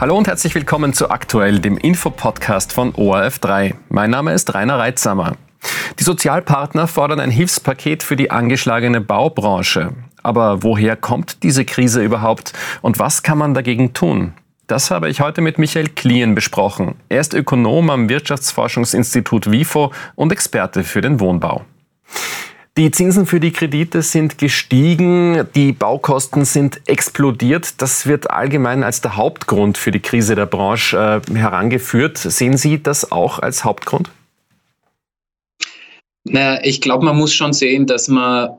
Hallo und herzlich willkommen zu Aktuell, dem Infopodcast von ORF3. Mein Name ist Rainer Reitsamer. Die Sozialpartner fordern ein Hilfspaket für die angeschlagene Baubranche. Aber woher kommt diese Krise überhaupt und was kann man dagegen tun? Das habe ich heute mit Michael Klien besprochen. Er ist Ökonom am Wirtschaftsforschungsinstitut WIFO und Experte für den Wohnbau. Die Zinsen für die Kredite sind gestiegen, die Baukosten sind explodiert. Das wird allgemein als der Hauptgrund für die Krise der Branche äh, herangeführt. Sehen Sie das auch als Hauptgrund? Naja, ich glaube, man muss schon sehen, dass man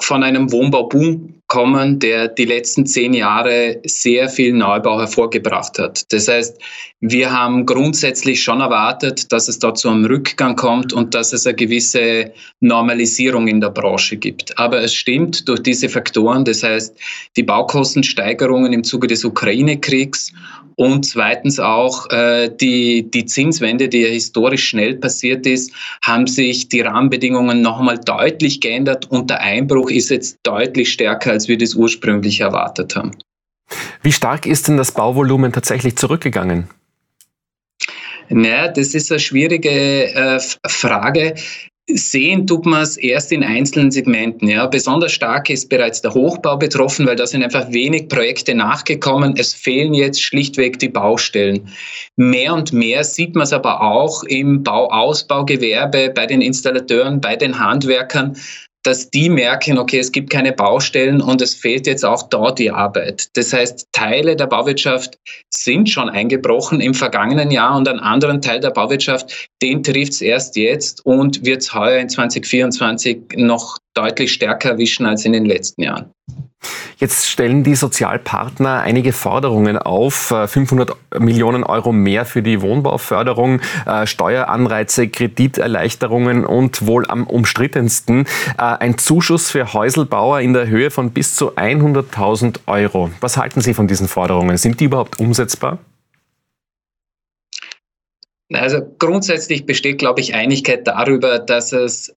von einem Wohnbauboom kommen, der die letzten zehn Jahre sehr viel Neubau hervorgebracht hat. Das heißt, wir haben grundsätzlich schon erwartet, dass es da zu einem Rückgang kommt und dass es eine gewisse Normalisierung in der Branche gibt. Aber es stimmt, durch diese Faktoren, das heißt die Baukostensteigerungen im Zuge des Ukraine-Kriegs und zweitens auch äh, die, die Zinswende, die ja historisch schnell passiert ist, haben sich die Rahmenbedingungen noch einmal deutlich geändert und der Einbruch ist jetzt deutlich stärker als als wir das ursprünglich erwartet haben. Wie stark ist denn das Bauvolumen tatsächlich zurückgegangen? Naja, das ist eine schwierige äh, Frage. Sehen tut man es erst in einzelnen Segmenten. Ja. Besonders stark ist bereits der Hochbau betroffen, weil da sind einfach wenig Projekte nachgekommen. Es fehlen jetzt schlichtweg die Baustellen. Mehr und mehr sieht man es aber auch im Bauausbaugewerbe, bei den Installateuren, bei den Handwerkern, dass die merken, okay, es gibt keine Baustellen und es fehlt jetzt auch dort die Arbeit. Das heißt, Teile der Bauwirtschaft sind schon eingebrochen im vergangenen Jahr und einen anderen Teil der Bauwirtschaft, den trifft es erst jetzt und wird es heuer in 2024 noch deutlich stärker erwischen als in den letzten Jahren. Jetzt stellen die Sozialpartner einige Forderungen auf. 500 äh, Millionen Euro mehr für die Wohnbauförderung, äh, Steueranreize, Krediterleichterungen und wohl am umstrittensten äh, ein Zuschuss für Häuselbauer in der Höhe von bis zu 100.000 Euro. Was halten Sie von diesen Forderungen? Sind die überhaupt umsetzbar? Also grundsätzlich besteht, glaube ich, Einigkeit darüber, dass es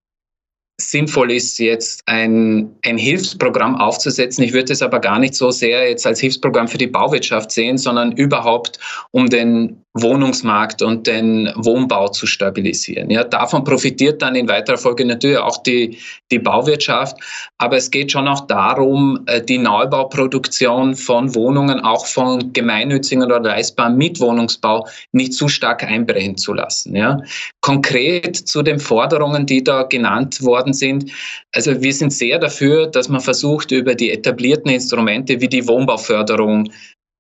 sinnvoll ist, jetzt ein, ein Hilfsprogramm aufzusetzen. Ich würde es aber gar nicht so sehr jetzt als Hilfsprogramm für die Bauwirtschaft sehen, sondern überhaupt um den Wohnungsmarkt und den Wohnbau zu stabilisieren. Ja, davon profitiert dann in weiterer Folge natürlich auch die, die Bauwirtschaft. Aber es geht schon auch darum, äh, die Neubauproduktion von Wohnungen, auch von gemeinnützigen oder leistbaren Mitwohnungsbau, nicht zu stark einbrechen zu lassen. Ja. Konkret zu den Forderungen, die da genannt worden sind. Also wir sind sehr dafür, dass man versucht, über die etablierten Instrumente wie die Wohnbauförderung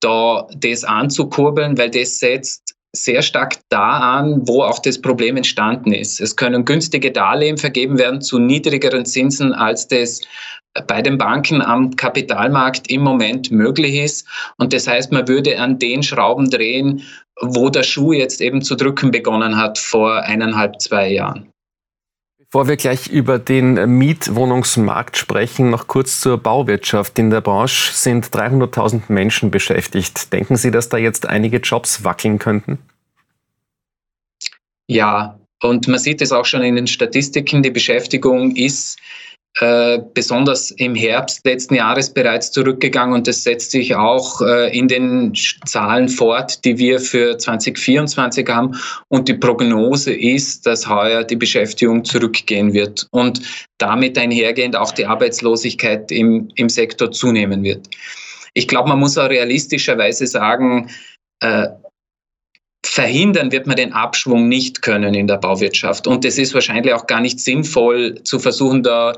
da das anzukurbeln, weil das setzt sehr stark da an, wo auch das Problem entstanden ist. Es können günstige Darlehen vergeben werden zu niedrigeren Zinsen, als das bei den Banken am Kapitalmarkt im Moment möglich ist. Und das heißt, man würde an den Schrauben drehen, wo der Schuh jetzt eben zu drücken begonnen hat vor eineinhalb, zwei Jahren. Bevor wir gleich über den Mietwohnungsmarkt sprechen, noch kurz zur Bauwirtschaft. In der Branche sind 300.000 Menschen beschäftigt. Denken Sie, dass da jetzt einige Jobs wackeln könnten? Ja, und man sieht es auch schon in den Statistiken. Die Beschäftigung ist äh, besonders im Herbst letzten Jahres bereits zurückgegangen und das setzt sich auch äh, in den Zahlen fort, die wir für 2024 haben. Und die Prognose ist, dass heuer die Beschäftigung zurückgehen wird und damit einhergehend auch die Arbeitslosigkeit im, im Sektor zunehmen wird. Ich glaube, man muss auch realistischerweise sagen, äh, Verhindern wird man den Abschwung nicht können in der Bauwirtschaft. Und es ist wahrscheinlich auch gar nicht sinnvoll zu versuchen, da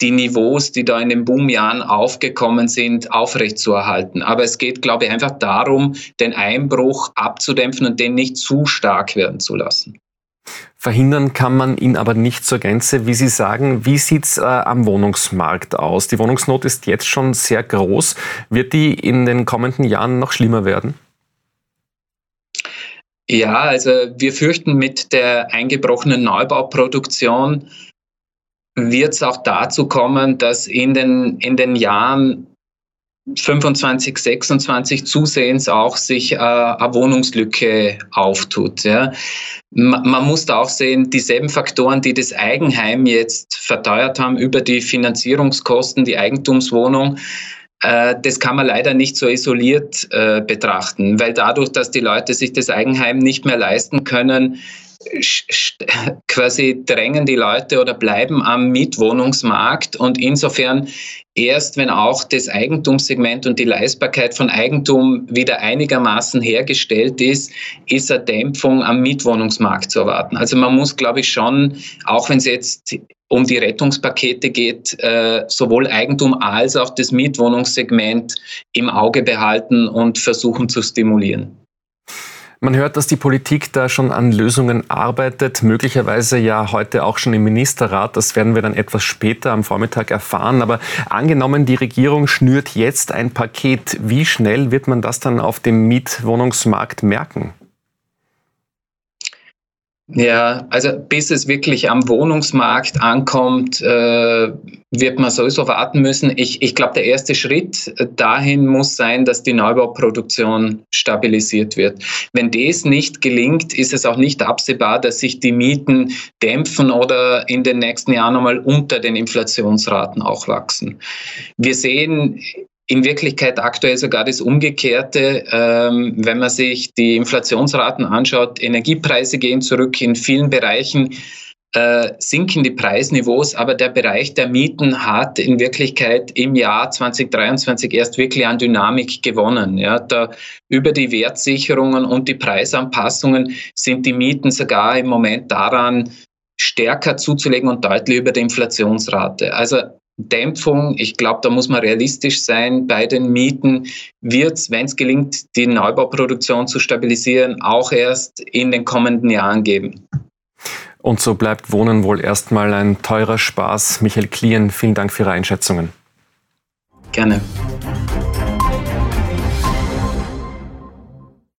die Niveaus, die da in den Boomjahren aufgekommen sind, aufrechtzuerhalten. Aber es geht, glaube ich, einfach darum, den Einbruch abzudämpfen und den nicht zu stark werden zu lassen. Verhindern kann man ihn aber nicht zur Gänze, wie Sie sagen. Wie sieht es äh, am Wohnungsmarkt aus? Die Wohnungsnot ist jetzt schon sehr groß. Wird die in den kommenden Jahren noch schlimmer werden? Ja, also wir fürchten mit der eingebrochenen Neubauproduktion wird es auch dazu kommen, dass in den, in den Jahren 25, 26 zusehends auch sich äh, eine Wohnungslücke auftut. Ja. Man muss da auch sehen, dieselben Faktoren, die das Eigenheim jetzt verteuert haben über die Finanzierungskosten, die Eigentumswohnung, das kann man leider nicht so isoliert äh, betrachten, weil dadurch, dass die Leute sich das Eigenheim nicht mehr leisten können, quasi drängen die Leute oder bleiben am Mietwohnungsmarkt und insofern erst wenn auch das Eigentumssegment und die Leistbarkeit von Eigentum wieder einigermaßen hergestellt ist, ist eine Dämpfung am Mietwohnungsmarkt zu erwarten. Also man muss, glaube ich, schon, auch wenn es jetzt um die Rettungspakete geht, äh, sowohl Eigentum als auch das Mietwohnungssegment im Auge behalten und versuchen zu stimulieren. Man hört, dass die Politik da schon an Lösungen arbeitet, möglicherweise ja heute auch schon im Ministerrat. Das werden wir dann etwas später am Vormittag erfahren. Aber angenommen, die Regierung schnürt jetzt ein Paket, wie schnell wird man das dann auf dem Mietwohnungsmarkt merken? Ja, also bis es wirklich am Wohnungsmarkt ankommt, äh, wird man sowieso warten müssen. Ich, ich glaube, der erste Schritt dahin muss sein, dass die Neubauproduktion stabilisiert wird. Wenn das nicht gelingt, ist es auch nicht absehbar, dass sich die Mieten dämpfen oder in den nächsten Jahren nochmal unter den Inflationsraten auch wachsen. Wir sehen in Wirklichkeit aktuell sogar das Umgekehrte. Ähm, wenn man sich die Inflationsraten anschaut, Energiepreise gehen zurück in vielen Bereichen. Äh, sinken die Preisniveaus, aber der Bereich der Mieten hat in Wirklichkeit im Jahr 2023 erst wirklich an Dynamik gewonnen. Ja, da über die Wertsicherungen und die Preisanpassungen sind die Mieten sogar im Moment daran stärker zuzulegen und deutlich über der Inflationsrate. Also Dämpfung, ich glaube, da muss man realistisch sein. Bei den Mieten wird es, wenn es gelingt, die Neubauproduktion zu stabilisieren, auch erst in den kommenden Jahren geben. Und so bleibt Wohnen wohl erstmal ein teurer Spaß. Michael Klien, vielen Dank für Ihre Einschätzungen. Gerne.